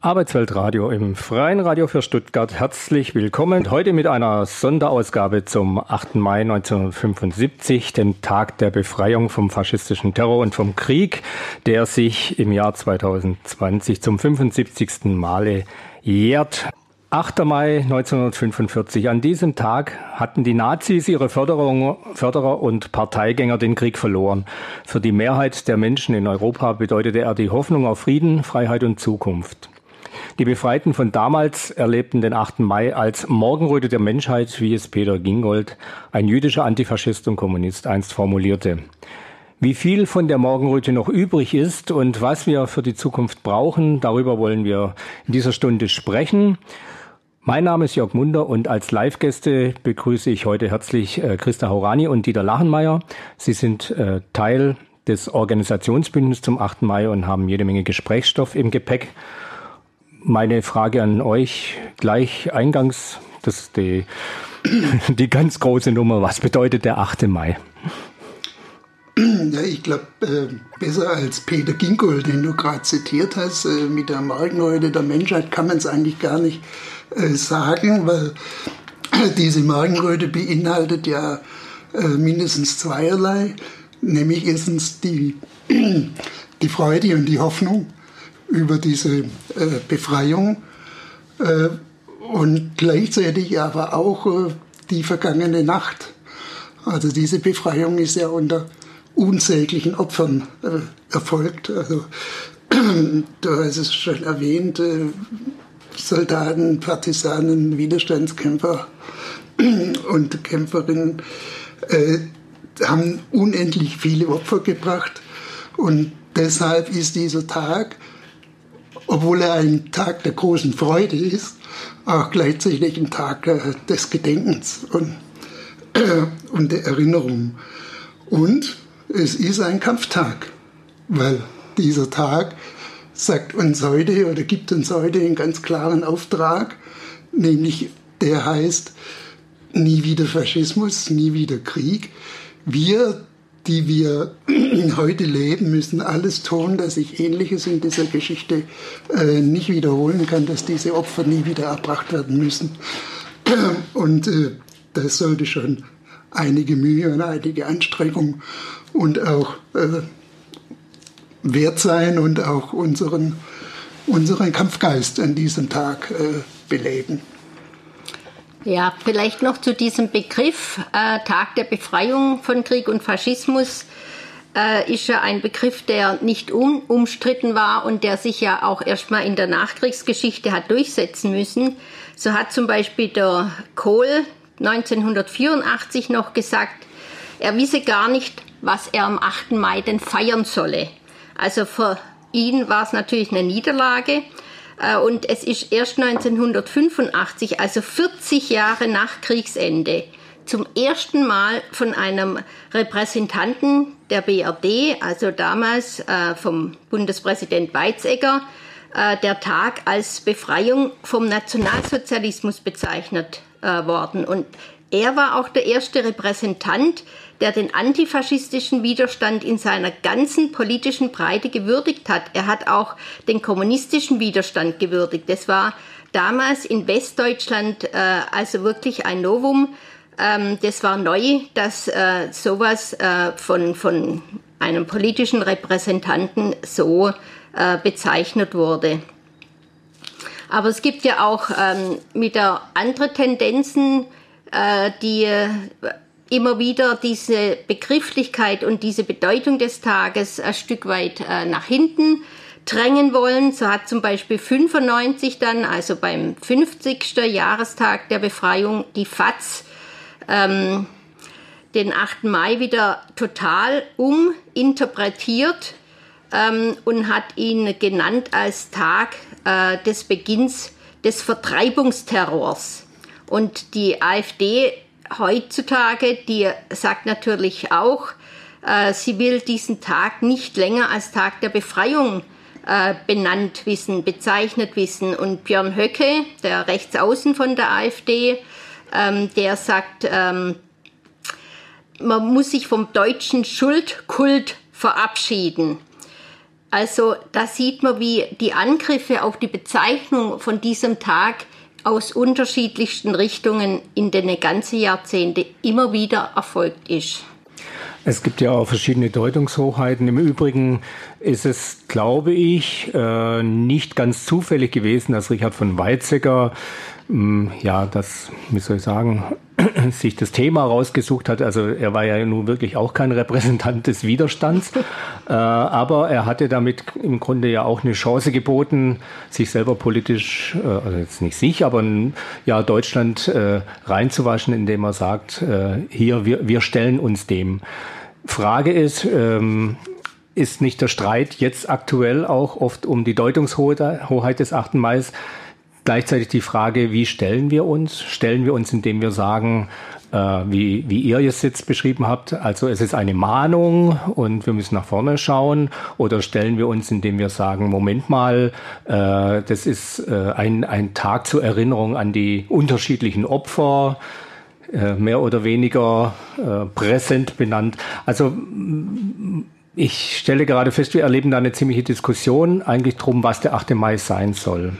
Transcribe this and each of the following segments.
Arbeitsweltradio im Freien Radio für Stuttgart. Herzlich willkommen. Heute mit einer Sonderausgabe zum 8. Mai 1975, dem Tag der Befreiung vom faschistischen Terror und vom Krieg, der sich im Jahr 2020 zum 75. Male jährt. 8. Mai 1945. An diesem Tag hatten die Nazis ihre Förderung, Förderer und Parteigänger den Krieg verloren. Für die Mehrheit der Menschen in Europa bedeutete er die Hoffnung auf Frieden, Freiheit und Zukunft. Die Befreiten von damals erlebten den 8. Mai als Morgenröte der Menschheit, wie es Peter Gingold, ein jüdischer Antifaschist und Kommunist, einst formulierte. Wie viel von der Morgenröte noch übrig ist und was wir für die Zukunft brauchen, darüber wollen wir in dieser Stunde sprechen. Mein Name ist Jörg Munder und als Live-Gäste begrüße ich heute herzlich äh, Christa Horani und Dieter Lachenmeier. Sie sind äh, Teil des Organisationsbündnisses zum 8. Mai und haben jede Menge Gesprächsstoff im Gepäck meine Frage an euch gleich eingangs, das ist die, die ganz große Nummer. Was bedeutet der 8. Mai? Ja, ich glaube, äh, besser als Peter Ginkel, den du gerade zitiert hast, äh, mit der Morgenröte der Menschheit kann man es eigentlich gar nicht äh, sagen, weil diese Morgenröte beinhaltet ja äh, mindestens zweierlei, nämlich erstens die, die Freude und die Hoffnung über diese äh, Befreiung äh, und gleichzeitig aber auch äh, die vergangene Nacht. Also diese Befreiung ist ja unter unsäglichen Opfern erfolgt. Also du hast es schon erwähnt, äh, Soldaten, Partisanen, Widerstandskämpfer und Kämpferinnen äh, haben unendlich viele Opfer gebracht und deshalb ist dieser Tag obwohl er ein Tag der großen Freude ist, auch gleichzeitig ein Tag äh, des Gedenkens und, äh, und der Erinnerung. Und es ist ein Kampftag, weil dieser Tag sagt uns heute oder gibt uns heute einen ganz klaren Auftrag, nämlich der heißt, nie wieder Faschismus, nie wieder Krieg. Wir die wir heute leben, müssen alles tun, dass sich Ähnliches in dieser Geschichte äh, nicht wiederholen kann, dass diese Opfer nie wieder erbracht werden müssen. Und äh, das sollte schon einige Mühe und einige Anstrengung und auch äh, wert sein und auch unseren, unseren Kampfgeist an diesem Tag äh, beleben. Ja, vielleicht noch zu diesem Begriff äh, Tag der Befreiung von Krieg und Faschismus äh, ist ja ein Begriff, der nicht um, umstritten war und der sich ja auch erstmal in der Nachkriegsgeschichte hat durchsetzen müssen. So hat zum Beispiel der Kohl 1984 noch gesagt, er wisse gar nicht, was er am 8. Mai denn feiern solle. Also für ihn war es natürlich eine Niederlage. Äh, und es ist erst 1985, also 40 Jahre nach Kriegsende, zum ersten Mal von einem Repräsentanten der BRD, also damals äh, vom Bundespräsident Weizsäcker, äh, der Tag als Befreiung vom Nationalsozialismus bezeichnet worden. Und er war auch der erste Repräsentant, der den antifaschistischen Widerstand in seiner ganzen politischen Breite gewürdigt hat. Er hat auch den kommunistischen Widerstand gewürdigt. Das war damals in Westdeutschland äh, also wirklich ein Novum. Ähm, das war neu, dass äh, sowas äh, von, von einem politischen Repräsentanten so äh, bezeichnet wurde. Aber es gibt ja auch ähm, wieder andere Tendenzen, äh, die immer wieder diese Begrifflichkeit und diese Bedeutung des Tages ein Stück weit äh, nach hinten drängen wollen. So hat zum Beispiel 95 dann, also beim 50. Jahrestag der Befreiung, die FAZ ähm, den 8. Mai wieder total uminterpretiert ähm, und hat ihn genannt als Tag äh, des Beginns des Vertreibungsterrors. Und die AfD heutzutage, die sagt natürlich auch, äh, sie will diesen Tag nicht länger als Tag der Befreiung äh, benannt wissen, bezeichnet wissen. Und Björn Höcke, der Rechtsaußen von der AfD, ähm, der sagt, ähm, man muss sich vom deutschen Schuldkult verabschieden. Also da sieht man, wie die Angriffe auf die Bezeichnung von diesem Tag aus unterschiedlichsten Richtungen in den ganzen Jahrzehnten immer wieder erfolgt ist. Es gibt ja auch verschiedene Deutungshochheiten. Im Übrigen ist es, glaube ich, äh, nicht ganz zufällig gewesen, dass Richard von Weizsäcker ja, das, wie soll ich sagen, sich das Thema rausgesucht hat. Also er war ja nun wirklich auch kein Repräsentant des Widerstands, äh, aber er hatte damit im Grunde ja auch eine Chance geboten, sich selber politisch, äh, also jetzt nicht sich, aber ja Deutschland äh, reinzuwaschen, indem er sagt, äh, hier wir, wir stellen uns dem. Frage ist, ähm, ist nicht der Streit jetzt aktuell auch oft um die Deutungshoheit des 8. Mai? Gleichzeitig die Frage, wie stellen wir uns? Stellen wir uns, indem wir sagen, äh, wie, wie ihr es jetzt beschrieben habt, also es ist eine Mahnung und wir müssen nach vorne schauen, oder stellen wir uns, indem wir sagen, Moment mal, äh, das ist äh, ein, ein Tag zur Erinnerung an die unterschiedlichen Opfer, äh, mehr oder weniger äh, präsent benannt. Also ich stelle gerade fest, wir erleben da eine ziemliche Diskussion eigentlich drum, was der 8. Mai sein soll.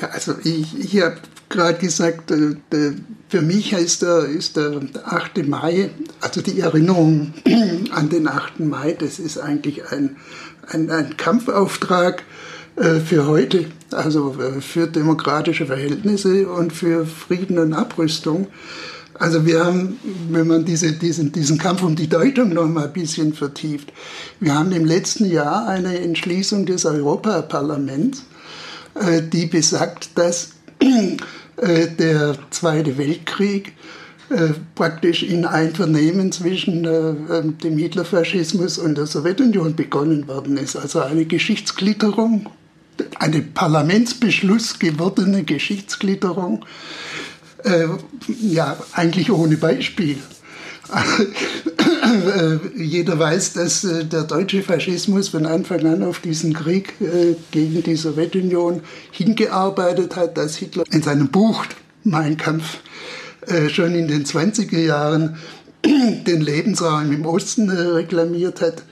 Ja, also ich, ich habe gerade gesagt, äh, für mich ist der, ist der 8. Mai, also die Erinnerung an den 8. Mai, das ist eigentlich ein, ein, ein Kampfauftrag äh, für heute, also äh, für demokratische Verhältnisse und für Frieden und Abrüstung. Also wir haben, wenn man diese, diesen, diesen Kampf um die Deutung noch mal ein bisschen vertieft, wir haben im letzten Jahr eine Entschließung des Europaparlaments äh, die besagt, dass äh, der Zweite Weltkrieg äh, praktisch in Einvernehmen zwischen dem Hitlerfaschismus und der Sowjetunion begonnen worden ist. Also eine Geschichtsklitterung, eine Parlamentsbeschluss gewordene Geschichtsklitterung, ja, eigentlich ohne Beispiel. Äh, jeder weiß, dass äh, der deutsche Faschismus von Anfang an auf diesen Krieg äh, gegen die Sowjetunion hingearbeitet hat, dass Hitler in seinem Buch Mein Kampf schon in den 20er Jahren den Lebensraum im Osten reklamiert hat,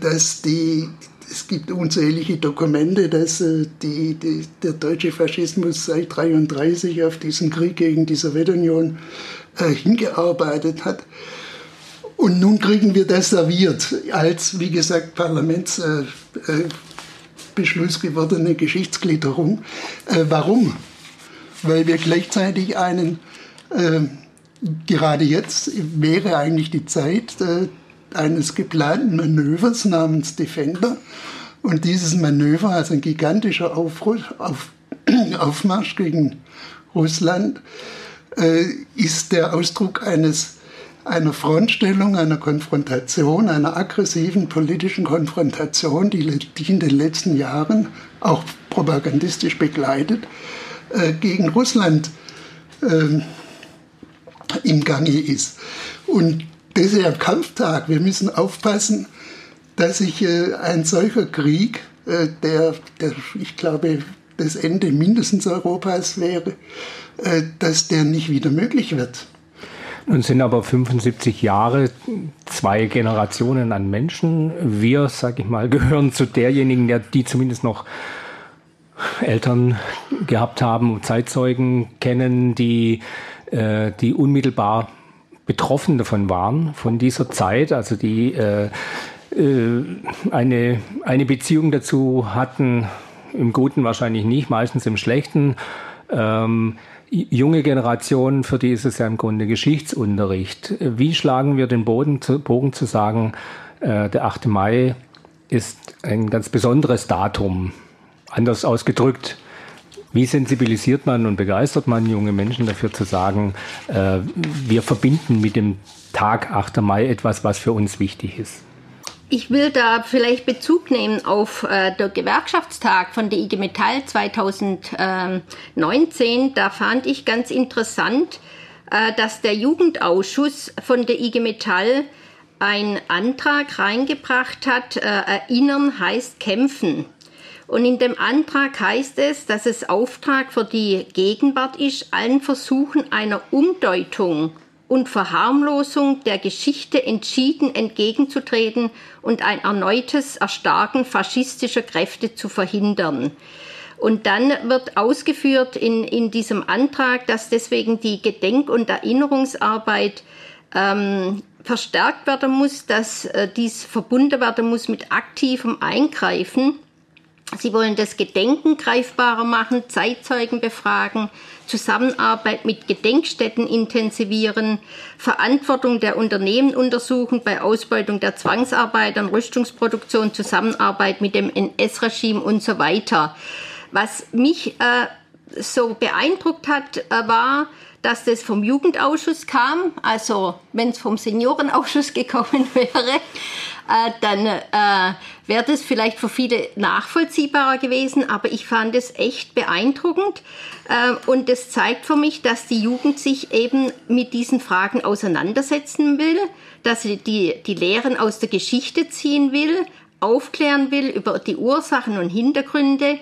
dass die es gibt unzählige Dokumente, dass die, die, der deutsche Faschismus seit 1933 auf diesen Krieg gegen die Sowjetunion äh, hingearbeitet hat. Und nun kriegen wir das serviert als, wie gesagt, Parlamentsbeschluss äh, äh, gewordene Geschichtsklitterung. Äh, warum? Weil wir gleichzeitig einen, äh, gerade jetzt wäre eigentlich die Zeit äh, eines geplanten Manövers namens Defender. Und dieses Manöver, also ein gigantischer Aufruhr, auf, Aufmarsch gegen Russland, äh, ist der Ausdruck eines einer Frontstellung, einer Konfrontation, einer aggressiven politischen Konfrontation, die, die in den letzten Jahren auch propagandistisch begleitet, äh, gegen Russland äh, im Gange ist. Und dieser Kampftag, wir müssen aufpassen, dass sich äh, ein solcher Krieg, äh, der, der, ich glaube, das Ende mindestens Europas wäre, dass der nicht wieder möglich wird. Nun sind aber 75 Jahre zwei Generationen an Menschen. Wir, sag ich mal, gehören zu derjenigen, die zumindest noch Eltern gehabt haben und Zeitzeugen kennen, die, äh, die unmittelbar betroffen davon waren, von dieser Zeit, also die äh, äh, eine, eine Beziehung dazu hatten, im Guten wahrscheinlich nicht, meistens im Schlechten. Ähm, junge Generation, für die ist es ja im Grunde Geschichtsunterricht. Wie schlagen wir den Boden zu, Bogen zu sagen, äh, der 8. Mai ist ein ganz besonderes Datum? Anders ausgedrückt, wie sensibilisiert man und begeistert man junge Menschen dafür zu sagen, äh, wir verbinden mit dem Tag 8. Mai etwas, was für uns wichtig ist? Ich will da vielleicht Bezug nehmen auf äh, der Gewerkschaftstag von der IG Metall 2019. Da fand ich ganz interessant, äh, dass der Jugendausschuss von der IG Metall einen Antrag reingebracht hat, äh, erinnern heißt kämpfen. Und in dem Antrag heißt es, dass es Auftrag für die Gegenwart ist, allen Versuchen einer Umdeutung und Verharmlosung der Geschichte entschieden entgegenzutreten und ein erneutes Erstarken faschistischer Kräfte zu verhindern. Und dann wird ausgeführt in, in diesem Antrag, dass deswegen die Gedenk- und Erinnerungsarbeit ähm, verstärkt werden muss, dass äh, dies verbunden werden muss mit aktivem Eingreifen. Sie wollen das Gedenken greifbarer machen, Zeitzeugen befragen, Zusammenarbeit mit Gedenkstätten intensivieren, Verantwortung der Unternehmen untersuchen bei Ausbeutung der Zwangsarbeiter, Rüstungsproduktion, Zusammenarbeit mit dem NS-Regime und so weiter. Was mich äh, so beeindruckt hat, äh, war, dass das vom Jugendausschuss kam. Also wenn es vom Seniorenausschuss gekommen wäre, dann äh, wäre das vielleicht für viele nachvollziehbarer gewesen. Aber ich fand es echt beeindruckend. Äh, und es zeigt für mich, dass die Jugend sich eben mit diesen Fragen auseinandersetzen will, dass sie die, die Lehren aus der Geschichte ziehen will, aufklären will über die Ursachen und Hintergründe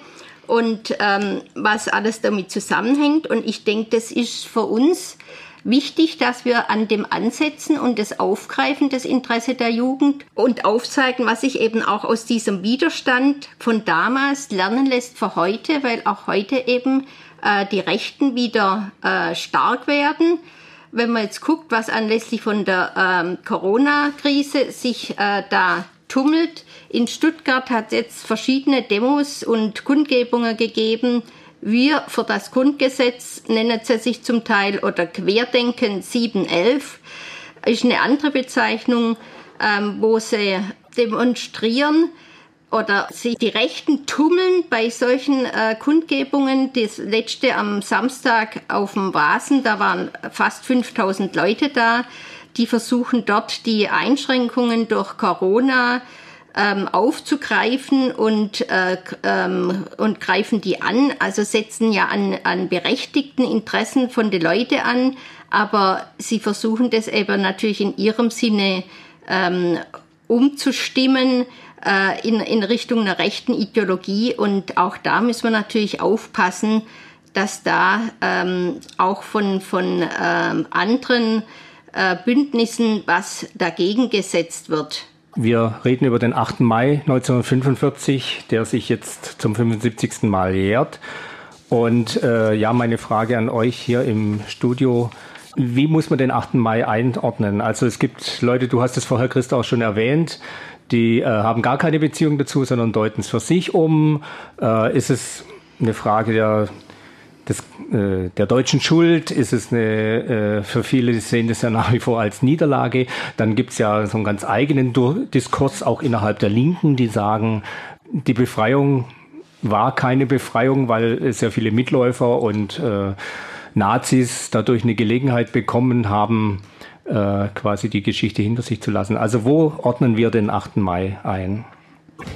und ähm, was alles damit zusammenhängt. Und ich denke, das ist für uns wichtig, dass wir an dem ansetzen und das aufgreifen, das Interesse der Jugend und aufzeigen, was sich eben auch aus diesem Widerstand von damals lernen lässt für heute, weil auch heute eben äh, die Rechten wieder äh, stark werden. Wenn man jetzt guckt, was anlässlich von der ähm, Corona-Krise sich äh, da tummelt. In Stuttgart hat es jetzt verschiedene Demos und Kundgebungen gegeben. Wir für das Grundgesetz nennen sie sich zum Teil oder Querdenken 711 ist eine andere Bezeichnung, ähm, wo sie demonstrieren oder sich die Rechten tummeln bei solchen äh, Kundgebungen. Das letzte am Samstag auf dem Vasen, da waren fast 5000 Leute da die versuchen dort die Einschränkungen durch Corona ähm, aufzugreifen und, äh, ähm, und greifen die an, also setzen ja an, an berechtigten Interessen von den Leuten an, aber sie versuchen das eben natürlich in ihrem Sinne ähm, umzustimmen äh, in, in Richtung einer rechten Ideologie und auch da müssen wir natürlich aufpassen, dass da ähm, auch von, von ähm, anderen äh, Bündnissen, was dagegen gesetzt wird. Wir reden über den 8. Mai 1945, der sich jetzt zum 75. Mal jährt. Und äh, ja, meine Frage an euch hier im Studio. Wie muss man den 8. Mai einordnen? Also es gibt Leute, du hast es vorher, Christa, auch schon erwähnt, die äh, haben gar keine Beziehung dazu, sondern deuten es für sich um. Äh, ist es eine Frage der des, äh, der deutschen Schuld ist es eine, äh, für viele sehen das ja nach wie vor als Niederlage. Dann gibt's ja so einen ganz eigenen Diskurs auch innerhalb der Linken, die sagen, die Befreiung war keine Befreiung, weil sehr viele Mitläufer und äh, Nazis dadurch eine Gelegenheit bekommen haben, äh, quasi die Geschichte hinter sich zu lassen. Also wo ordnen wir den 8. Mai ein?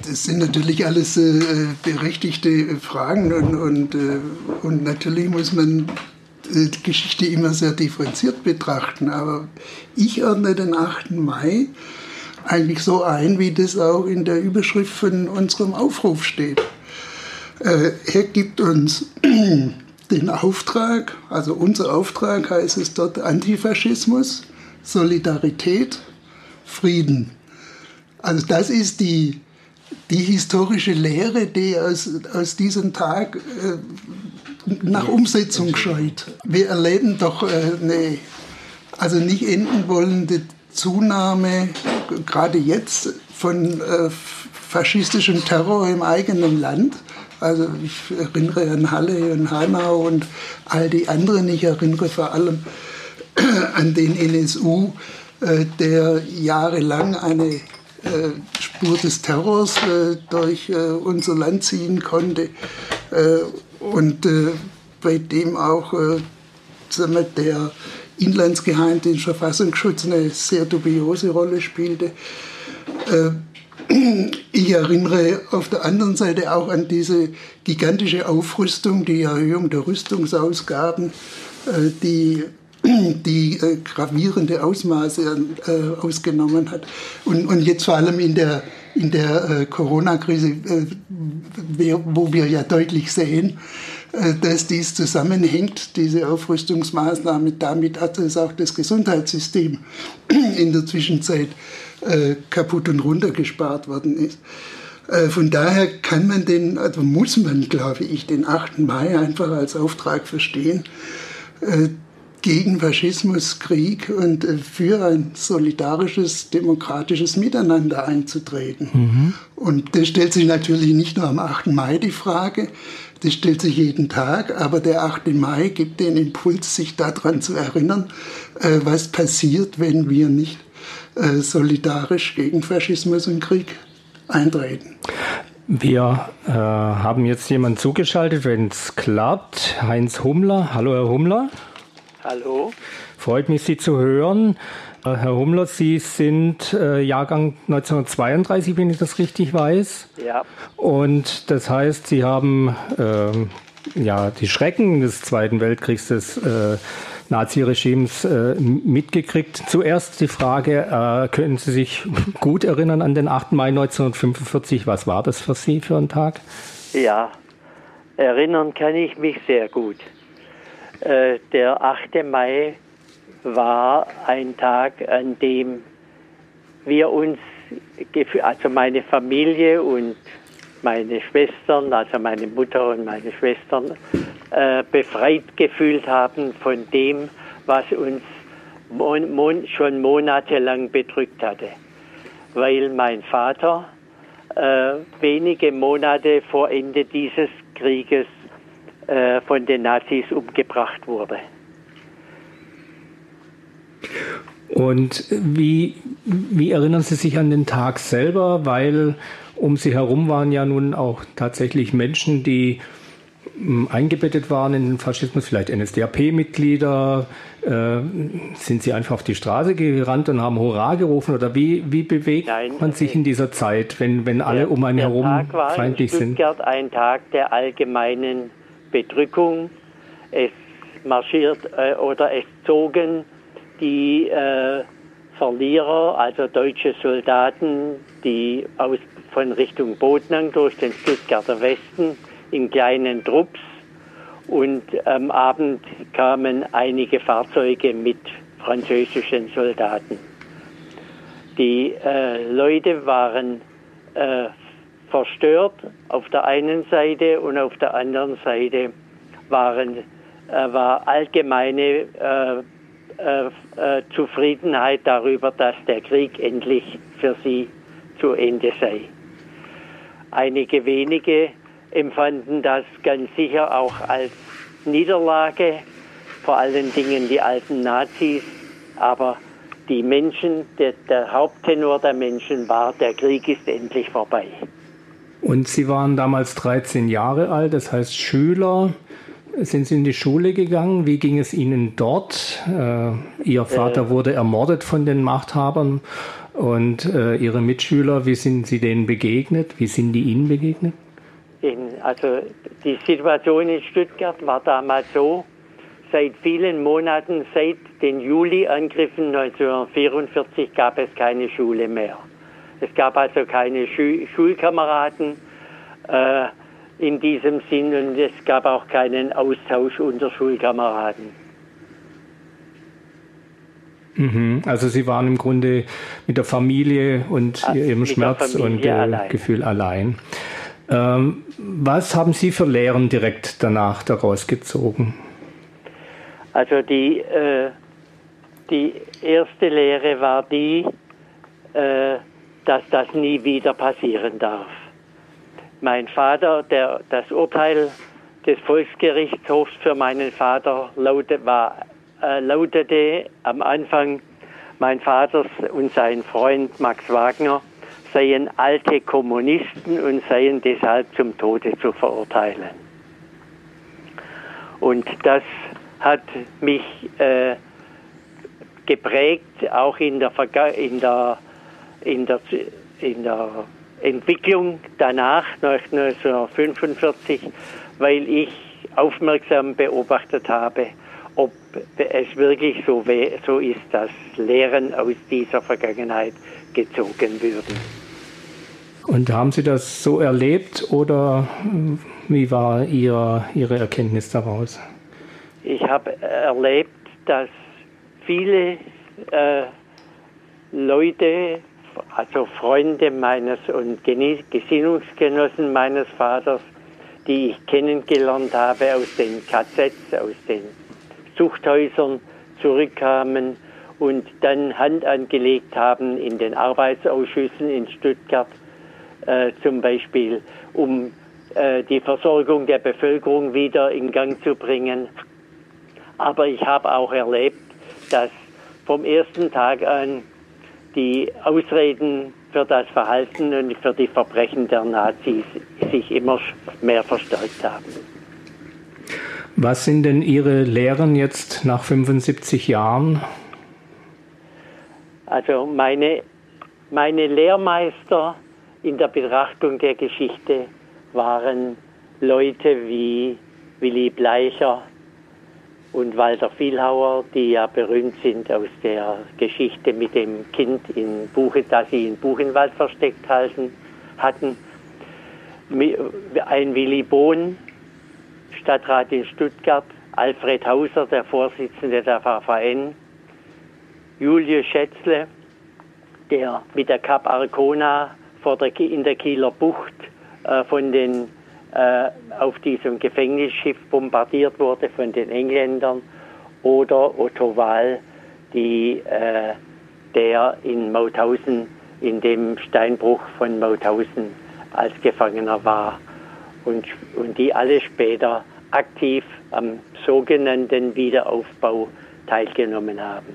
Das sind natürlich alles äh, berechtigte Fragen und, und, äh, und natürlich muss man äh, die Geschichte immer sehr differenziert betrachten. Aber ich ordne den 8. Mai eigentlich so ein, wie das auch in der Überschrift von unserem Aufruf steht. Äh, er gibt uns den Auftrag, also unser Auftrag heißt es dort Antifaschismus, Solidarität, Frieden. Also das ist die die historische Lehre, die aus, aus diesem Tag äh, nach Umsetzung scheut. Wir erleben doch äh, eine also nicht enden wollende Zunahme, gerade jetzt, von äh, faschistischem Terror im eigenen Land. Also ich erinnere an Halle und Hanau und all die anderen. Ich erinnere vor allem an den NSU, äh, der jahrelang eine Spur des Terrors äh, durch äh, unser Land ziehen konnte und bei dem auch wir, der Inlandsgeheimdienst Verfassungsschutz eine sehr dubiose Rolle spielte. Ich erinnere auf der anderen Seite auch an diese gigantische Aufrüstung, die Erhöhung der Rüstungsausgaben, die die äh, gravierende Ausmaße äh, ausgenommen hat. Und, und jetzt vor allem in der, in der äh, Corona-Krise, äh, wo wir ja deutlich sehen, äh, dass dies zusammenhängt, diese Aufrüstungsmaßnahme, damit, dass auch das Gesundheitssystem in der Zwischenzeit äh, kaputt und runtergespart worden ist. Von daher kann man den, also muss man, glaube ich, den 8. Mai einfach als Auftrag verstehen, gegen Faschismus, Krieg und für ein solidarisches, demokratisches Miteinander einzutreten. Mhm. Und das stellt sich natürlich nicht nur am 8. Mai die Frage, das stellt sich jeden Tag, aber der 8. Mai gibt den Impuls, sich daran zu erinnern, äh, was passiert, wenn wir nicht äh, solidarisch gegen Faschismus und Krieg eintreten. Wir äh, haben jetzt jemanden zugeschaltet, wenn es klappt. Heinz Hummler. Hallo, Herr Hummler. Hallo. Freut mich, Sie zu hören. Äh, Herr Hummler, Sie sind äh, Jahrgang 1932, wenn ich das richtig weiß. Ja. Und das heißt, Sie haben äh, ja die Schrecken des Zweiten Weltkriegs des äh, Naziregimes äh, mitgekriegt. Zuerst die Frage, äh, können Sie sich gut erinnern an den 8. Mai 1945? Was war das für Sie für ein Tag? Ja, erinnern kann ich mich sehr gut. Der 8. Mai war ein Tag, an dem wir uns, also meine Familie und meine Schwestern, also meine Mutter und meine Schwestern, äh, befreit gefühlt haben von dem, was uns mon mon schon monatelang bedrückt hatte. Weil mein Vater äh, wenige Monate vor Ende dieses Krieges äh, von den Nazis umgebracht wurde. Und wie, wie erinnern Sie sich an den Tag selber? Weil um Sie herum waren ja nun auch tatsächlich Menschen, die hm, eingebettet waren in den Faschismus, vielleicht NSDAP-Mitglieder. Äh, sind Sie einfach auf die Straße gerannt und haben Hurra gerufen? Oder wie, wie bewegt Nein, man sich in dieser Zeit, wenn, wenn alle der, um einen herum feindlich in Stuttgart sind? ein Tag der allgemeinen Bedrückung. Es marschiert äh, oder es zogen die äh, Verlierer, also deutsche Soldaten, die aus, von Richtung Bodnang durch den Stuttgarter Westen in kleinen Trupps und am Abend kamen einige Fahrzeuge mit französischen Soldaten. Die äh, Leute waren äh, verstört auf der einen Seite und auf der anderen Seite waren, äh, war allgemeine äh, äh, äh, Zufriedenheit darüber, dass der Krieg endlich für sie zu Ende sei. Einige wenige empfanden das ganz sicher auch als Niederlage, vor allen Dingen die alten Nazis, aber die Menschen, der, der Haupttenor der Menschen war, der Krieg ist endlich vorbei. Und Sie waren damals 13 Jahre alt, das heißt Schüler. Sind Sie in die Schule gegangen? Wie ging es Ihnen dort? Äh, Ihr Vater äh, wurde ermordet von den Machthabern und äh, Ihre Mitschüler, wie sind Sie denen begegnet? Wie sind die Ihnen begegnet? Also die Situation in Stuttgart war damals so, seit vielen Monaten, seit den Juli-Angriffen 1944 gab es keine Schule mehr. Es gab also keine Schu Schulkameraden. Äh, in diesem Sinn und es gab auch keinen Austausch unter Schulkameraden. Mhm. Also Sie waren im Grunde mit der Familie und Ach, Ihrem Schmerz und äh, allein. Gefühl allein. Ähm, was haben Sie für Lehren direkt danach daraus gezogen? Also die, äh, die erste Lehre war die, äh, dass das nie wieder passieren darf. Mein Vater, der, das Urteil des Volksgerichtshofs für meinen Vater lautete, war, äh, lautete am Anfang, mein Vater und sein Freund Max Wagner seien alte Kommunisten und seien deshalb zum Tode zu verurteilen. Und das hat mich äh, geprägt, auch in der, in der, in der, in der Entwicklung danach, nach 1945, weil ich aufmerksam beobachtet habe, ob es wirklich so, so ist, dass Lehren aus dieser Vergangenheit gezogen würden. Und haben Sie das so erlebt oder Wie war Ihr, Ihre Erkenntnis daraus? Ich habe erlebt, dass viele äh, Leute, also Freunde meines und Gesinnungsgenossen meines Vaters, die ich kennengelernt habe aus den KZs, aus den Zuchthäusern, zurückkamen und dann Hand angelegt haben in den Arbeitsausschüssen in Stuttgart äh, zum Beispiel, um äh, die Versorgung der Bevölkerung wieder in Gang zu bringen. Aber ich habe auch erlebt, dass vom ersten Tag an die Ausreden für das Verhalten und für die Verbrechen der Nazis sich immer mehr verstärkt haben. Was sind denn Ihre Lehren jetzt nach 75 Jahren? Also meine, meine Lehrmeister in der Betrachtung der Geschichte waren Leute wie Willy Bleicher und Walter Vielhauer, die ja berühmt sind aus der Geschichte mit dem Kind, in Buche, das sie in Buchenwald versteckt halten, hatten. Ein Willy Bohn, Stadtrat in Stuttgart, Alfred Hauser, der Vorsitzende der VVN, Julius Schätzle, der mit der Cap Arcona in der Kieler Bucht äh, von den, auf diesem Gefängnisschiff bombardiert wurde von den Engländern, oder Otto Wahl, die, äh, der in Mauthausen, in dem Steinbruch von Mauthausen als Gefangener war und, und die alle später aktiv am sogenannten Wiederaufbau teilgenommen haben.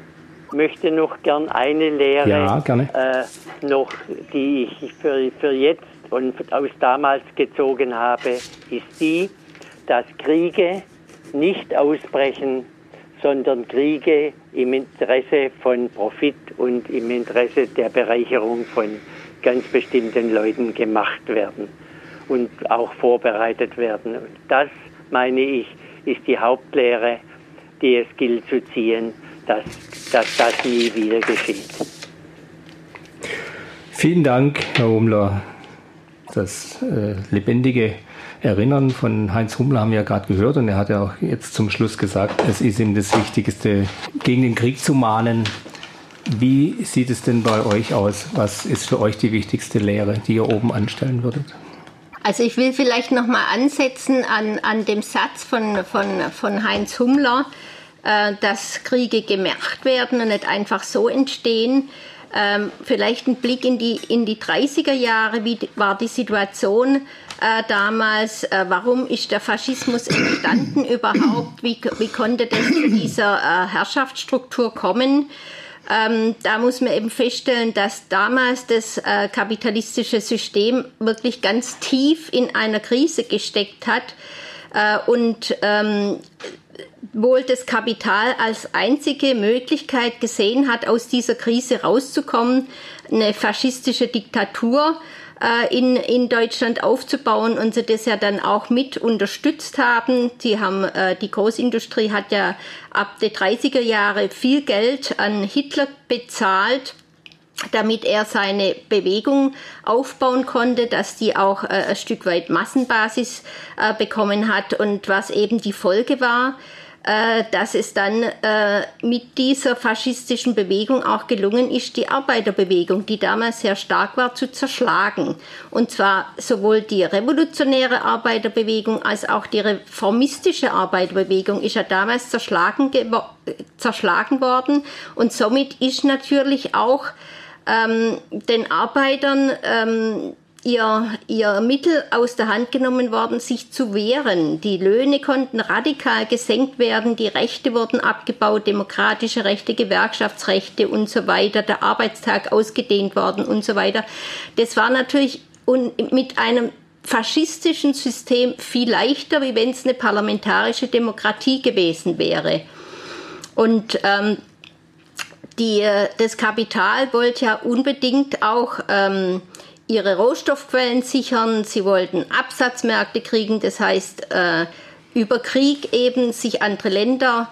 Möchte noch gern eine Lehre ja, äh, noch, die ich für, für jetzt und aus damals gezogen habe, ist die, dass Kriege nicht ausbrechen, sondern Kriege im Interesse von Profit und im Interesse der Bereicherung von ganz bestimmten Leuten gemacht werden und auch vorbereitet werden. Und das, meine ich, ist die Hauptlehre, die es gilt zu ziehen dass, dass das nie wieder geschieht. Vielen Dank, Herr Humler. Das äh, lebendige Erinnern von Heinz Humler haben wir ja gerade gehört und er hat ja auch jetzt zum Schluss gesagt, es ist ihm das Wichtigste, gegen den Krieg zu mahnen. Wie sieht es denn bei euch aus? Was ist für euch die wichtigste Lehre, die ihr oben anstellen würdet? Also ich will vielleicht noch mal ansetzen an, an dem Satz von, von, von Heinz Humler, äh, dass Kriege gemacht werden und nicht einfach so entstehen. Ähm, vielleicht ein Blick in die, in die 30er Jahre, wie war die Situation äh, damals, äh, warum ist der Faschismus entstanden überhaupt, wie, wie konnte das zu dieser äh, Herrschaftsstruktur kommen. Ähm, da muss man eben feststellen, dass damals das äh, kapitalistische System wirklich ganz tief in einer Krise gesteckt hat. Äh, und ähm, wohl das Kapital als einzige Möglichkeit gesehen hat, aus dieser Krise rauszukommen, eine faschistische Diktatur äh, in, in Deutschland aufzubauen und sie das ja dann auch mit unterstützt haben. Die haben, äh, die Großindustrie hat ja ab der 30er Jahre viel Geld an Hitler bezahlt damit er seine Bewegung aufbauen konnte, dass die auch äh, ein Stück weit Massenbasis äh, bekommen hat und was eben die Folge war, dass es dann äh, mit dieser faschistischen Bewegung auch gelungen ist, die Arbeiterbewegung, die damals sehr stark war, zu zerschlagen. Und zwar sowohl die revolutionäre Arbeiterbewegung als auch die reformistische Arbeiterbewegung ist ja damals zerschlagen, zerschlagen worden. Und somit ist natürlich auch ähm, den Arbeitern ähm, ihr, ihr Mittel aus der Hand genommen worden, sich zu wehren. Die Löhne konnten radikal gesenkt werden, die Rechte wurden abgebaut, demokratische Rechte, Gewerkschaftsrechte und so weiter, der Arbeitstag ausgedehnt worden und so weiter. Das war natürlich mit einem faschistischen System viel leichter, wie wenn es eine parlamentarische Demokratie gewesen wäre. Und ähm, die, das Kapital wollte ja unbedingt auch ähm, ihre Rohstoffquellen sichern, sie wollten Absatzmärkte kriegen, das heißt äh, über Krieg eben sich andere Länder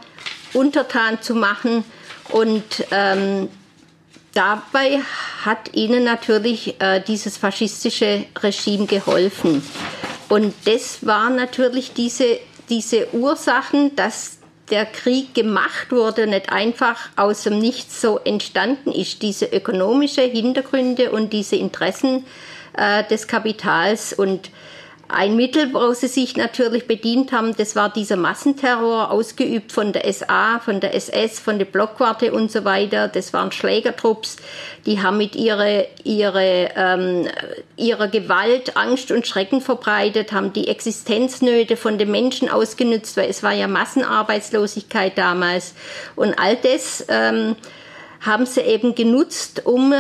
untertan zu machen und ähm, dabei hat ihnen natürlich äh, dieses faschistische Regime geholfen. Und das waren natürlich diese, diese Ursachen, dass der Krieg gemacht wurde, nicht einfach aus dem Nichts so entstanden ist. Diese ökonomische Hintergründe und diese Interessen äh, des Kapitals und ein Mittel, woraus sie sich natürlich bedient haben, das war dieser Massenterror, ausgeübt von der SA, von der SS, von der Blockwarte und so weiter. Das waren Schlägertrupps, die haben mit ihrer, ihre, ähm, ihrer Gewalt Angst und Schrecken verbreitet, haben die Existenznöte von den Menschen ausgenutzt, weil es war ja Massenarbeitslosigkeit damals. Und all das ähm, haben sie eben genutzt, um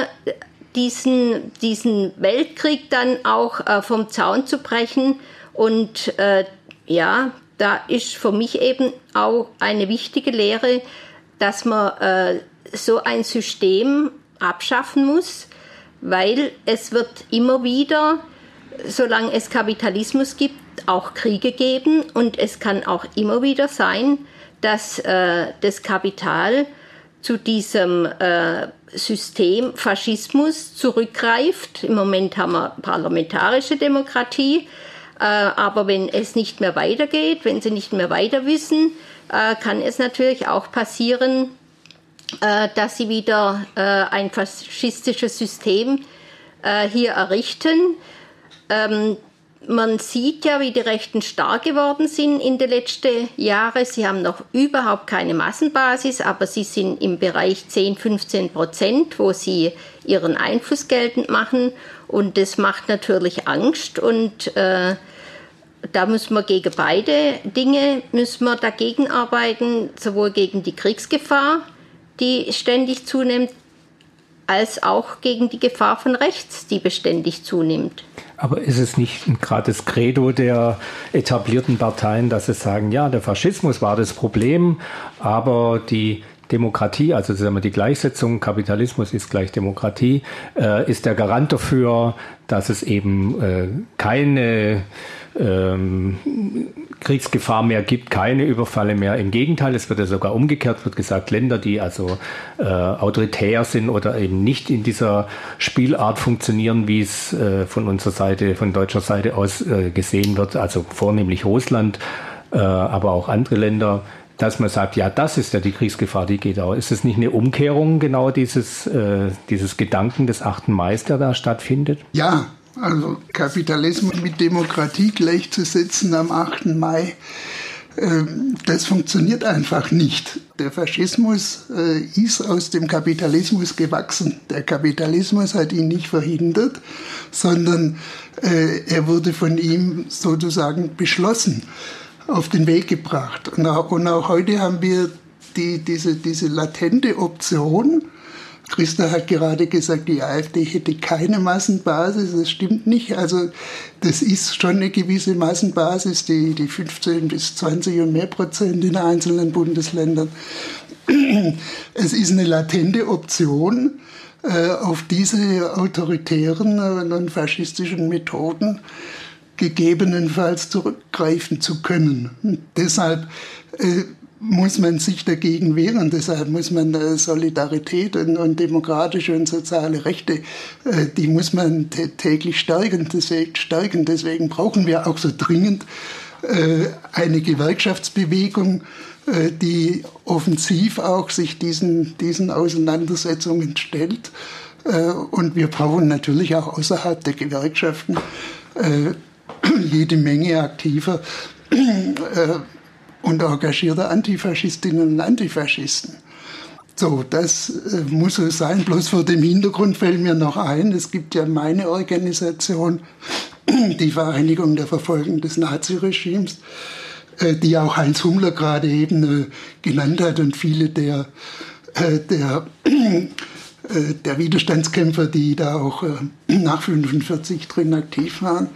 diesen, diesen Weltkrieg dann auch äh, vom Zaun zu brechen. Und äh, ja, da ist für mich eben auch eine wichtige Lehre, dass man äh, so ein System abschaffen muss, weil es wird immer wieder, solange es Kapitalismus gibt, auch Kriege geben und es kann auch immer wieder sein, dass äh, das Kapital zu diesem äh, System Faschismus zurückgreift. Im Moment haben wir parlamentarische Demokratie, äh, aber wenn es nicht mehr weitergeht, wenn sie nicht mehr weiter wissen, äh, kann es natürlich auch passieren, äh, dass sie wieder äh, ein faschistisches System äh, hier errichten. Ähm, man sieht ja, wie die Rechten stark geworden sind in den letzten Jahren. Sie haben noch überhaupt keine Massenbasis, aber sie sind im Bereich 10, 15 Prozent, wo sie ihren Einfluss geltend machen. Und das macht natürlich Angst. Und äh, da müssen wir gegen beide Dinge müssen wir dagegen arbeiten, sowohl gegen die Kriegsgefahr, die ständig zunimmt, als auch gegen die Gefahr von rechts, die beständig zunimmt. Aber ist es nicht gerade das Credo der etablierten Parteien, dass sie sagen, ja, der Faschismus war das Problem, aber die Demokratie, also sagen wir die Gleichsetzung, Kapitalismus ist gleich Demokratie, äh, ist der Garant dafür, dass es eben äh, keine ähm, Kriegsgefahr mehr gibt, keine Überfalle mehr. Im Gegenteil, es wird ja sogar umgekehrt, wird gesagt, Länder, die also äh, autoritär sind oder eben nicht in dieser Spielart funktionieren, wie es äh, von unserer Seite, von deutscher Seite aus äh, gesehen wird, also vornehmlich Russland, äh, aber auch andere Länder, dass man sagt, ja, das ist ja die Kriegsgefahr, die geht auch. Ist es nicht eine Umkehrung genau dieses, äh, dieses Gedanken des 8. Mai, der da stattfindet? Ja, also Kapitalismus mit Demokratie gleichzusetzen am 8. Mai, ähm, das funktioniert einfach nicht. Der Faschismus äh, ist aus dem Kapitalismus gewachsen. Der Kapitalismus hat ihn nicht verhindert, sondern äh, er wurde von ihm sozusagen beschlossen, auf den Weg gebracht. Und auch, heute haben wir die, diese, diese latente Option, Christa hat gerade gesagt, die AfD hätte keine Massenbasis. Das stimmt nicht. Also das ist schon eine gewisse Massenbasis, die, die 15 bis 20 und mehr Prozent in einzelnen Bundesländern. Es ist eine latente Option, äh, auf diese autoritären und faschistischen Methoden gegebenenfalls zurückgreifen zu können. Deshalb äh, muss man sich dagegen wehren. Deshalb muss man äh, Solidarität und, und, demokratische und soziale Rechte, äh, die muss man täglich stärken. Deswegen, stärken. Deswegen brauchen wir auch so dringend äh, eine Gewerkschaftsbewegung, die offensiv auch sich diesen, diesen Auseinandersetzungen stellt. Und wir brauchen natürlich auch außerhalb der Gewerkschaften jede Menge aktiver und engagierter Antifaschistinnen und Antifaschisten. So, das äh, muss so sein. Bloß vor dem Hintergrund fällt mir noch ein, es gibt ja meine Organisation, die Vereinigung der Verfolgung des Naziregimes, äh, die auch Heinz Hummler gerade eben äh, genannt hat und viele der, der, der Widerstandskämpfer, die da auch nach 45 drin aktiv waren.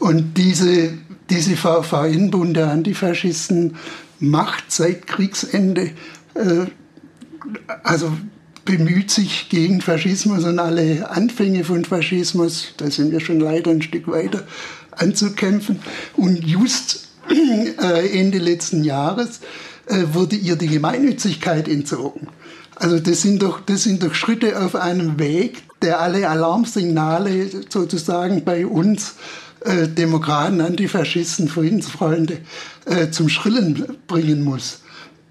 Und diese diese VVN-Bund der Antifaschisten macht seit Kriegsende, äh, also bemüht sich gegen Faschismus und alle Anfänge von Faschismus, da sind wir schon leider ein Stück weiter, anzukämpfen. Und just äh, Ende letzten Jahres äh, wurde ihr die Gemeinnützigkeit entzogen. Also das sind doch, das sind doch Schritte auf einem Weg, der alle Alarmsignale sozusagen bei uns äh, Demokraten, Antifaschisten, Friedensfreunde äh, zum Schrillen bringen muss.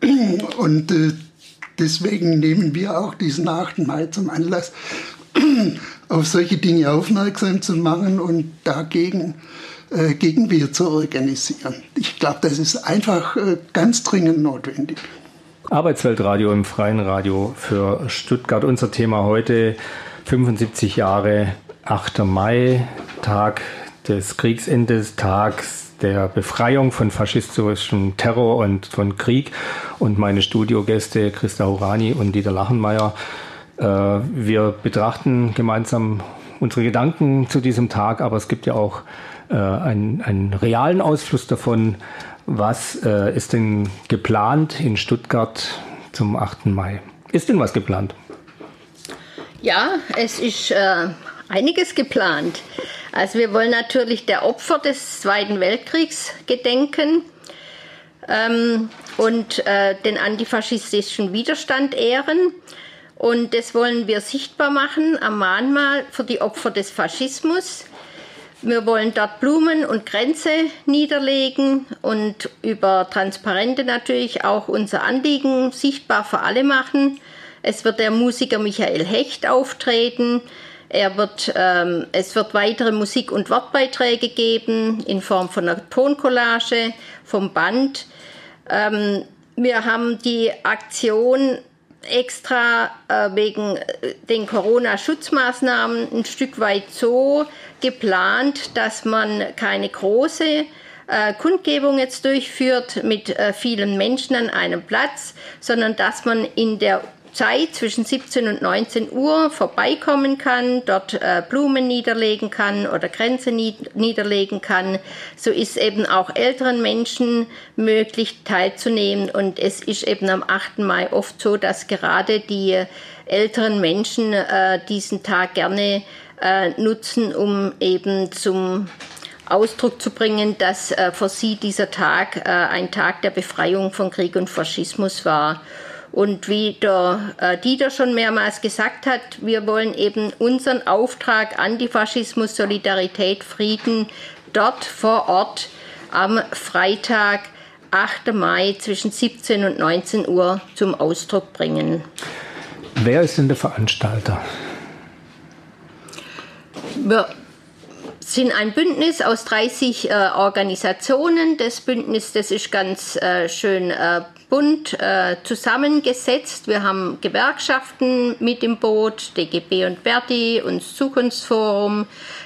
Und äh, deswegen nehmen wir auch diesen 8. Mai zum Anlass, auf solche Dinge aufmerksam zu machen und dagegen äh, Gegenwehr zu organisieren. Ich glaube, das ist einfach äh, ganz dringend notwendig. Arbeitsweltradio im freien Radio für Stuttgart. Unser Thema heute 75 Jahre 8. Mai, Tag des Kriegsendes, Tags der Befreiung von faschistischem Terror und von Krieg. Und meine Studiogäste Christa Urani und Dieter Lachenmeier. Äh, wir betrachten gemeinsam unsere Gedanken zu diesem Tag, aber es gibt ja auch äh, einen, einen realen Ausfluss davon. Was äh, ist denn geplant in Stuttgart zum 8. Mai? Ist denn was geplant? Ja, es ist einiges geplant. Also wir wollen natürlich der Opfer des Zweiten Weltkriegs gedenken ähm, und äh, den antifaschistischen Widerstand ehren. Und das wollen wir sichtbar machen am Mahnmal für die Opfer des Faschismus. Wir wollen dort Blumen und Grenze niederlegen und über Transparente natürlich auch unser Anliegen sichtbar für alle machen. Es wird der Musiker Michael Hecht auftreten. Er wird, ähm, es wird weitere Musik- und Wortbeiträge geben in Form von einer Toncollage vom Band. Ähm, wir haben die Aktion extra äh, wegen äh, den Corona-Schutzmaßnahmen ein Stück weit so geplant, dass man keine große äh, Kundgebung jetzt durchführt mit äh, vielen Menschen an einem Platz, sondern dass man in der Zeit zwischen 17 und 19 Uhr vorbeikommen kann, dort äh, Blumen niederlegen kann oder Grenze niederlegen kann. So ist eben auch älteren Menschen möglich teilzunehmen. Und es ist eben am 8. Mai oft so, dass gerade die älteren Menschen äh, diesen Tag gerne äh, nutzen, um eben zum Ausdruck zu bringen, dass äh, für sie dieser Tag äh, ein Tag der Befreiung von Krieg und Faschismus war. Und wie der äh, Dieter schon mehrmals gesagt hat, wir wollen eben unseren Auftrag Antifaschismus, Solidarität, Frieden dort vor Ort am Freitag, 8. Mai zwischen 17 und 19 Uhr zum Ausdruck bringen. Wer ist denn der Veranstalter? Wir sind ein Bündnis aus 30 äh, Organisationen. Das Bündnis, das ist ganz äh, schön äh, bunt äh, zusammengesetzt. Wir haben Gewerkschaften mit im Boot, DGB und Verdi, uns Zukunftsforum,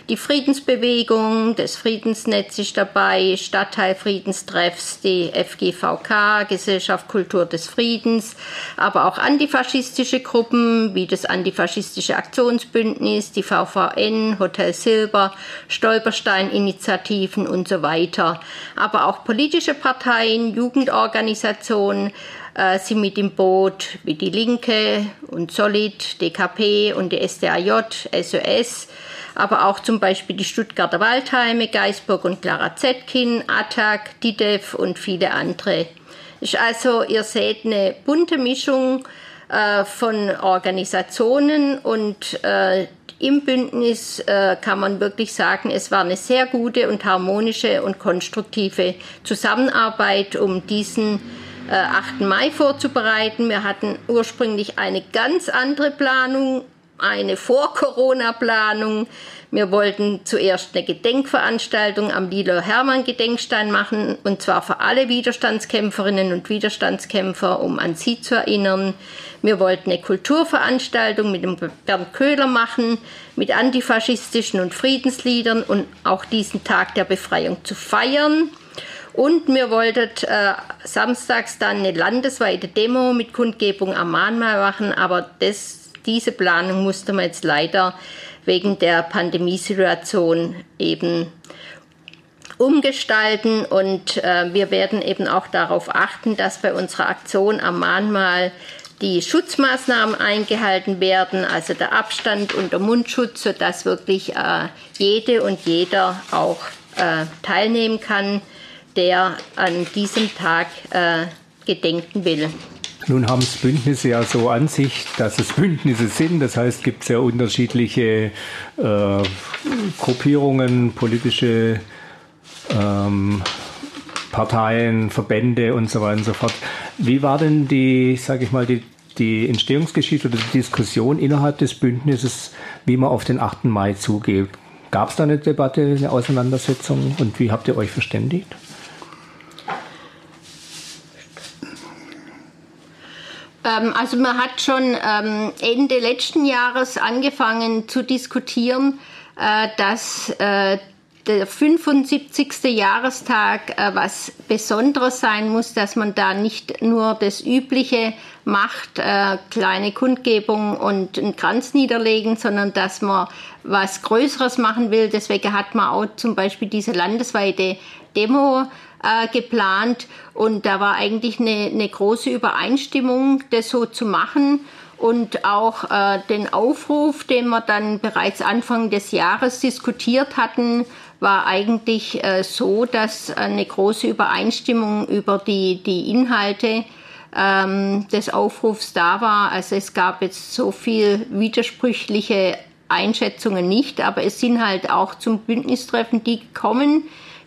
die Friedensbewegung, das Friedensnetz ist dabei, Stadtteil Friedenstreffs, die FGVK, Gesellschaft Kultur des Friedens, aber auch antifaschistische Gruppen wie das Antifaschistische Aktionsbündnis, die VVN, Hotel Silber, Stolperstein-Initiativen und so weiter. Aber auch politische Parteien, Jugendorganisationen, äh, sind mit im Boot, wie die Linke und Solid, DKP und die SDAJ, SOS, aber auch zum Beispiel die Stuttgarter Waldheime, Geisburg und Clara Zetkin, ATTAC, DIDEF und viele andere. Ist also, ihr seht, eine bunte Mischung äh, von Organisationen und äh, im Bündnis äh, kann man wirklich sagen, es war eine sehr gute und harmonische und konstruktive Zusammenarbeit, um diesen 8. Äh, Mai vorzubereiten. Wir hatten ursprünglich eine ganz andere Planung eine Vor-Corona-Planung. Wir wollten zuerst eine Gedenkveranstaltung am Lilo Hermann Gedenkstein machen, und zwar für alle Widerstandskämpferinnen und Widerstandskämpfer, um an sie zu erinnern. Wir wollten eine Kulturveranstaltung mit dem Bernd Köhler machen, mit antifaschistischen und Friedensliedern und auch diesen Tag der Befreiung zu feiern. Und wir wollten äh, samstags dann eine landesweite Demo mit Kundgebung am Mahnmal machen, aber das diese Planung musste man jetzt leider wegen der Pandemiesituation eben umgestalten. Und äh, wir werden eben auch darauf achten, dass bei unserer Aktion am Mahnmal die Schutzmaßnahmen eingehalten werden, also der Abstand und der Mundschutz, sodass wirklich äh, jede und jeder auch äh, teilnehmen kann, der an diesem Tag äh, gedenken will. Nun haben es Bündnisse ja so an sich, dass es Bündnisse sind. Das heißt, es gibt sehr unterschiedliche äh, Gruppierungen, politische ähm, Parteien, Verbände und so weiter und so fort. Wie war denn die, sage ich mal, die, die Entstehungsgeschichte oder die Diskussion innerhalb des Bündnisses, wie man auf den 8. Mai zugeht? Gab es da eine Debatte, eine Auseinandersetzung und wie habt ihr euch verständigt? Ähm, also man hat schon ähm, Ende letzten Jahres angefangen zu diskutieren, äh, dass äh, der 75. Jahrestag äh, was Besonderes sein muss, dass man da nicht nur das Übliche macht, äh, kleine Kundgebung und einen Kranz niederlegen, sondern dass man was Größeres machen will. Deswegen hat man auch zum Beispiel diese landesweite Demo äh, geplant und da war eigentlich eine, eine große Übereinstimmung, das so zu machen und auch äh, den Aufruf, den wir dann bereits Anfang des Jahres diskutiert hatten, war eigentlich äh, so, dass eine große Übereinstimmung über die, die Inhalte ähm, des Aufrufs da war. Also es gab jetzt so viel widersprüchliche Einschätzungen nicht, aber es sind halt auch zum Bündnistreffen die gekommen,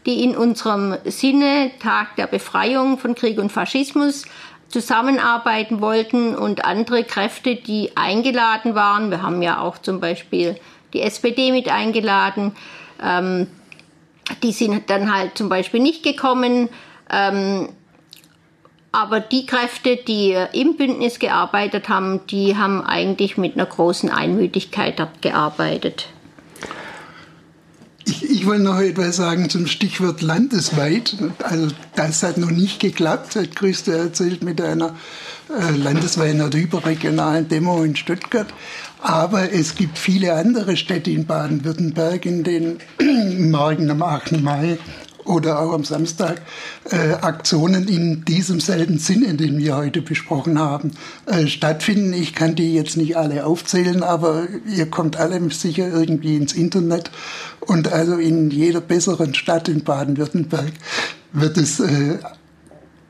die in unserem Sinne Tag der Befreiung von Krieg und Faschismus zusammenarbeiten wollten und andere Kräfte, die eingeladen waren. Wir haben ja auch zum Beispiel die SPD mit eingeladen. Ähm, die sind dann halt zum Beispiel nicht gekommen. Ähm, aber die Kräfte, die im Bündnis gearbeitet haben, die haben eigentlich mit einer großen Einmütigkeit gearbeitet. Ich, ich wollte noch etwas sagen zum Stichwort landesweit. Also das hat noch nicht geklappt, hat Christa erzählt, mit einer äh, landesweiten oder überregionalen Demo in Stuttgart. Aber es gibt viele andere Städte in Baden-Württemberg, in denen morgen am 8. Mai oder auch am Samstag äh, Aktionen in diesem selben Sinne, den wir heute besprochen haben, äh, stattfinden. Ich kann die jetzt nicht alle aufzählen, aber ihr kommt alle sicher irgendwie ins Internet und also in jeder besseren Stadt in Baden-Württemberg wird es äh,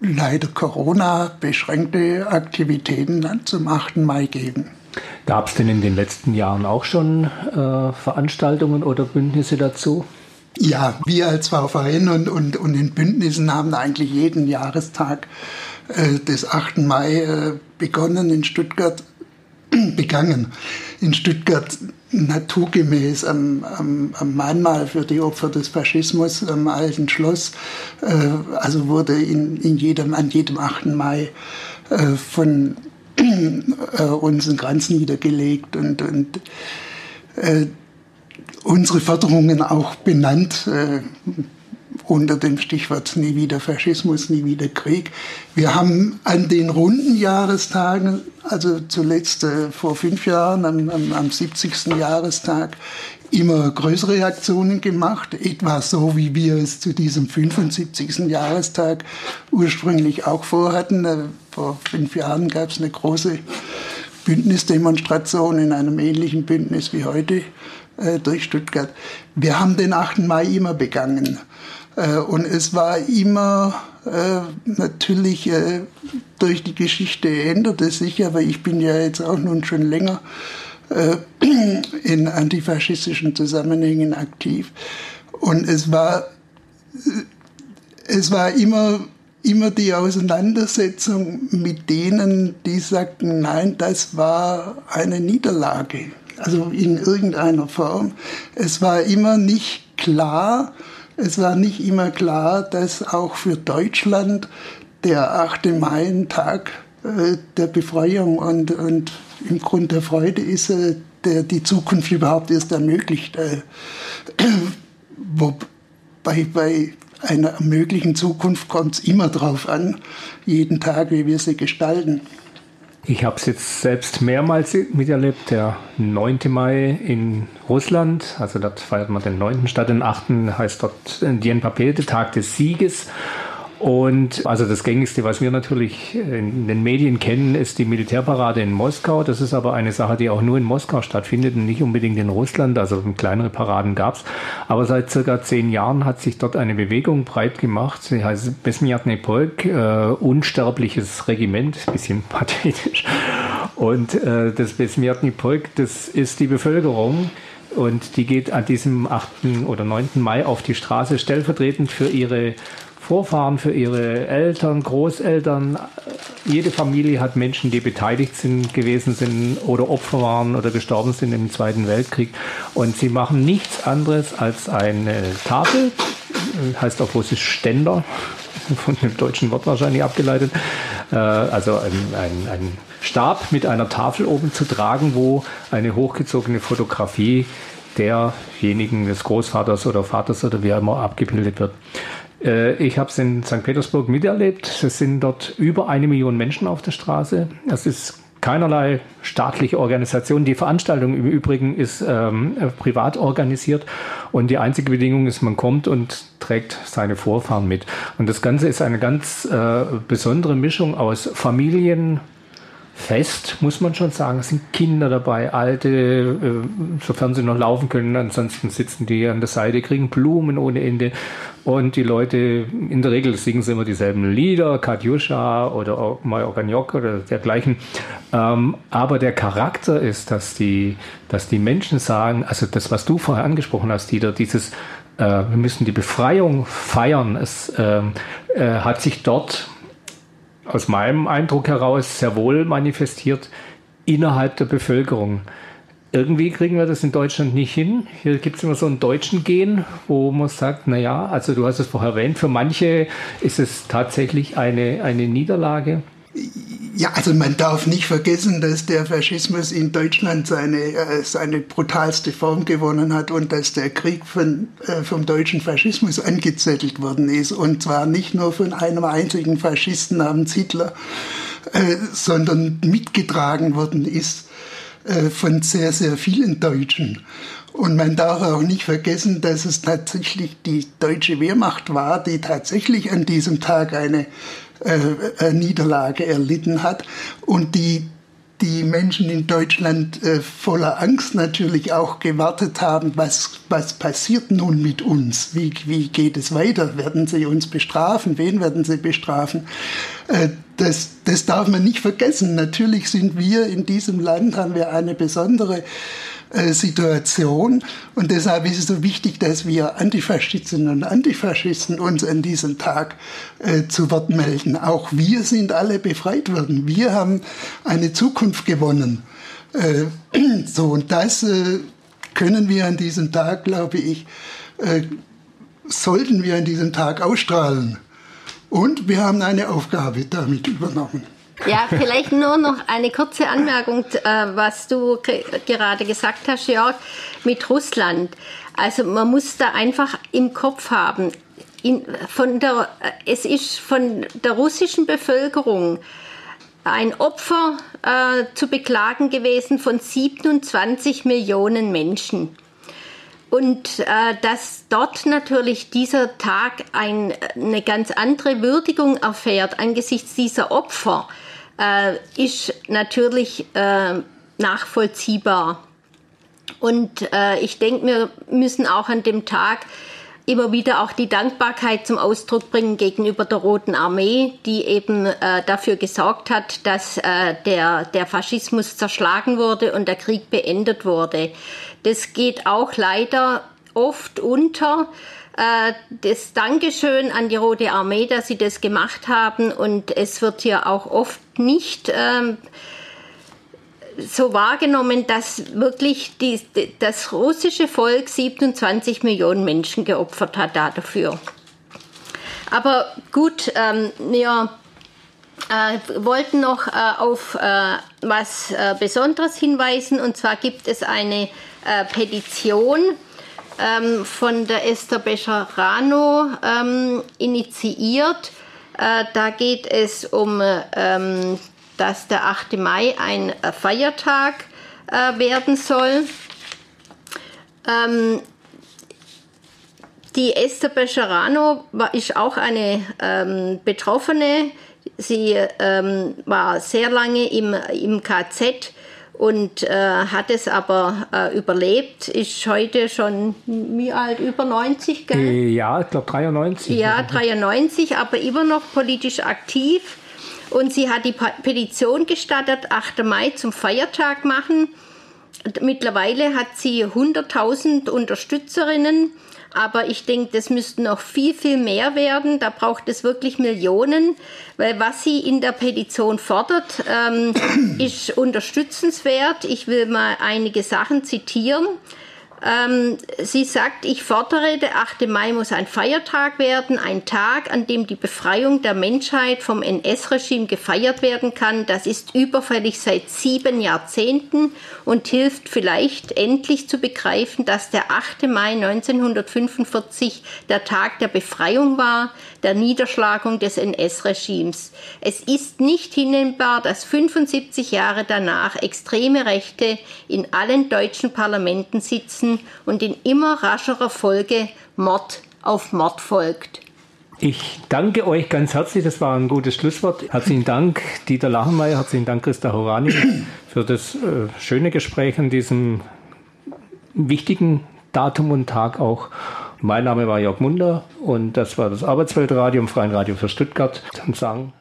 leider Corona beschränkte Aktivitäten zum 8. Mai geben. Gab es denn in den letzten Jahren auch schon äh, Veranstaltungen oder Bündnisse dazu? Ja, wir als VVN und, und, und in Bündnissen haben eigentlich jeden Jahrestag äh, des 8. Mai äh, begonnen in Stuttgart, begangen. In Stuttgart naturgemäß am, am, am Mahnmal für die Opfer des Faschismus am Alten Schloss. Äh, also wurde in, in jedem, an jedem 8. Mai äh, von äh, uns ein Kranz niedergelegt und, und äh, unsere Forderungen auch benannt äh, unter dem Stichwort Nie wieder Faschismus, nie wieder Krieg. Wir haben an den runden Jahrestagen, also zuletzt äh, vor fünf Jahren, am, am, am 70. Jahrestag, immer größere Aktionen gemacht, etwa so, wie wir es zu diesem 75. Jahrestag ursprünglich auch vorhatten. Äh, vor fünf Jahren gab es eine große Bündnisdemonstration in einem ähnlichen Bündnis wie heute durch Stuttgart. Wir haben den 8. Mai immer begangen. Äh, und es war immer äh, natürlich äh, durch die Geschichte ändert es sich, aber ich bin ja jetzt auch nun schon länger äh, in antifaschistischen Zusammenhängen aktiv. Und es war, äh, es war immer immer die Auseinandersetzung mit denen, die sagten, nein, das war eine Niederlage also in irgendeiner Form. Es war immer nicht klar, es war nicht immer klar, dass auch für Deutschland der 8. Mai ein Tag äh, der Befreiung und, und im Grund der Freude ist, äh, der die Zukunft überhaupt erst ermöglicht. Äh, wobei bei einer möglichen Zukunft kommt es immer darauf an, jeden Tag, wie wir sie gestalten. Ich habe es jetzt selbst mehrmals miterlebt. Der 9. Mai in Russland, also dort feiert man den 9. statt den 8. heißt dort Dien Papel, der Tag des Sieges. Und also das gängigste, was wir natürlich in den Medien kennen, ist die Militärparade in Moskau. Das ist aber eine Sache, die auch nur in Moskau stattfindet und nicht unbedingt in Russland. Also kleinere Paraden gab es. Aber seit circa zehn Jahren hat sich dort eine Bewegung breit gemacht. Sie heißt Besmiatny Polk, äh, unsterbliches Regiment, bisschen pathetisch. Und äh, das Besmiatny Polk, das ist die Bevölkerung. Und die geht an diesem 8. oder 9. Mai auf die Straße stellvertretend für ihre Vorfahren, für ihre Eltern, Großeltern. Jede Familie hat Menschen, die beteiligt sind, gewesen sind oder Opfer waren oder gestorben sind im Zweiten Weltkrieg. Und sie machen nichts anderes als eine Tafel, heißt auf Russisch Ständer, von dem deutschen Wort wahrscheinlich abgeleitet. Äh, also ein, ein, ein Stab mit einer Tafel oben zu tragen, wo eine hochgezogene Fotografie derjenigen des Großvaters oder Vaters oder wie immer abgebildet wird. Äh, ich habe es in St. Petersburg miterlebt. Es sind dort über eine Million Menschen auf der Straße. Es ist keinerlei staatliche Organisation. Die Veranstaltung im Übrigen ist ähm, privat organisiert und die einzige Bedingung ist, man kommt und trägt seine Vorfahren mit. Und das Ganze ist eine ganz äh, besondere Mischung aus Familien, fest, muss man schon sagen. Es sind Kinder dabei, alte, äh, sofern sie noch laufen können. Ansonsten sitzen die an der Seite, kriegen Blumen ohne Ende. Und die Leute, in der Regel singen sie immer dieselben Lieder, Katjuscha oder Mai Organiok oder dergleichen. Ähm, aber der Charakter ist, dass die, dass die Menschen sagen, also das, was du vorher angesprochen hast, Dieter, dieses, äh, wir müssen die Befreiung feiern. Es ähm, äh, hat sich dort aus meinem Eindruck heraus sehr wohl manifestiert innerhalb der Bevölkerung. Irgendwie kriegen wir das in Deutschland nicht hin. Hier gibt es immer so einen deutschen Gen, wo man sagt, naja, also du hast es vorher erwähnt, für manche ist es tatsächlich eine, eine Niederlage. Ja, also man darf nicht vergessen, dass der Faschismus in Deutschland seine, äh, seine brutalste Form gewonnen hat und dass der Krieg von, äh, vom deutschen Faschismus angezettelt worden ist. Und zwar nicht nur von einem einzigen Faschisten namens Hitler, äh, sondern mitgetragen worden ist von sehr, sehr vielen Deutschen. Und man darf auch nicht vergessen, dass es tatsächlich die deutsche Wehrmacht war, die tatsächlich an diesem Tag eine äh, Niederlage erlitten hat und die die Menschen in Deutschland äh, voller Angst natürlich auch gewartet haben, was, was passiert nun mit uns? Wie, wie geht es weiter? Werden sie uns bestrafen? Wen werden sie bestrafen? Äh, das, das darf man nicht vergessen. Natürlich sind wir in diesem Land, haben wir eine besondere äh, Situation. Und deshalb ist es so wichtig, dass wir Antifaschistinnen und Antifaschisten uns an diesem Tag äh, zu Wort melden. Auch wir sind alle befreit worden. Wir haben eine Zukunft gewonnen. Äh, so, und das äh, können wir an diesem Tag, glaube ich, äh, sollten wir an diesem Tag ausstrahlen. Und wir haben eine Aufgabe damit übernommen. Ja, vielleicht nur noch eine kurze Anmerkung, äh, was du gerade gesagt hast, Jörg, mit Russland. Also man muss da einfach im Kopf haben, in, von der, äh, es ist von der russischen Bevölkerung ein Opfer äh, zu beklagen gewesen von 27 Millionen Menschen. Und äh, dass dort natürlich dieser Tag ein, eine ganz andere Würdigung erfährt angesichts dieser Opfer, äh, ist natürlich äh, nachvollziehbar. Und äh, ich denke, wir müssen auch an dem Tag immer wieder auch die Dankbarkeit zum Ausdruck bringen gegenüber der Roten Armee, die eben äh, dafür gesorgt hat, dass äh, der, der Faschismus zerschlagen wurde und der Krieg beendet wurde. Das geht auch leider oft unter. Äh, das Dankeschön an die Rote Armee, dass sie das gemacht haben. Und es wird hier auch oft nicht ähm, so wahrgenommen, dass wirklich die, das russische Volk 27 Millionen Menschen geopfert hat dafür. Aber gut, ähm, wir äh, wollten noch äh, auf äh, was äh, Besonderes hinweisen. Und zwar gibt es eine äh, Petition ähm, von der Esther Becherano ähm, initiiert. Äh, da geht es um, ähm, dass der 8. Mai ein äh, Feiertag äh, werden soll. Ähm, Die Esther Becherano war, ist auch eine ähm, Betroffene. Sie ähm, war sehr lange im, im KZ und äh, hat es aber äh, überlebt, ist heute schon wie alt, über 90, gell? Äh, ja, ich glaube 93. Ja, 93, aber immer noch politisch aktiv. Und sie hat die Petition gestattet, 8. Mai zum Feiertag machen. Mittlerweile hat sie 100.000 Unterstützerinnen aber ich denke, das müssten noch viel, viel mehr werden. Da braucht es wirklich Millionen, weil was sie in der Petition fordert, ähm, ist unterstützenswert. Ich will mal einige Sachen zitieren. Ähm, sie sagt, ich fordere, der 8. Mai muss ein Feiertag werden, ein Tag, an dem die Befreiung der Menschheit vom NS-Regime gefeiert werden kann. Das ist überfällig seit sieben Jahrzehnten und hilft vielleicht endlich zu begreifen, dass der 8. Mai 1945 der Tag der Befreiung war, der Niederschlagung des NS-Regimes. Es ist nicht hinnehmbar, dass 75 Jahre danach extreme Rechte in allen deutschen Parlamenten sitzen Verbrechen und in immer rascherer Folge Mord auf Mord folgt. Ich danke euch ganz herzlich, das war ein gutes Schlusswort. Herzlichen Dank, Dieter Lachenmeier, herzlichen Dank, Christa Horani, für das äh, schöne Gespräch an diesem wichtigen Datum und Tag auch. Mein Name war Jörg Munder und das war das Arbeitsweltradio im Freien Radio für Stuttgart. Und sagen.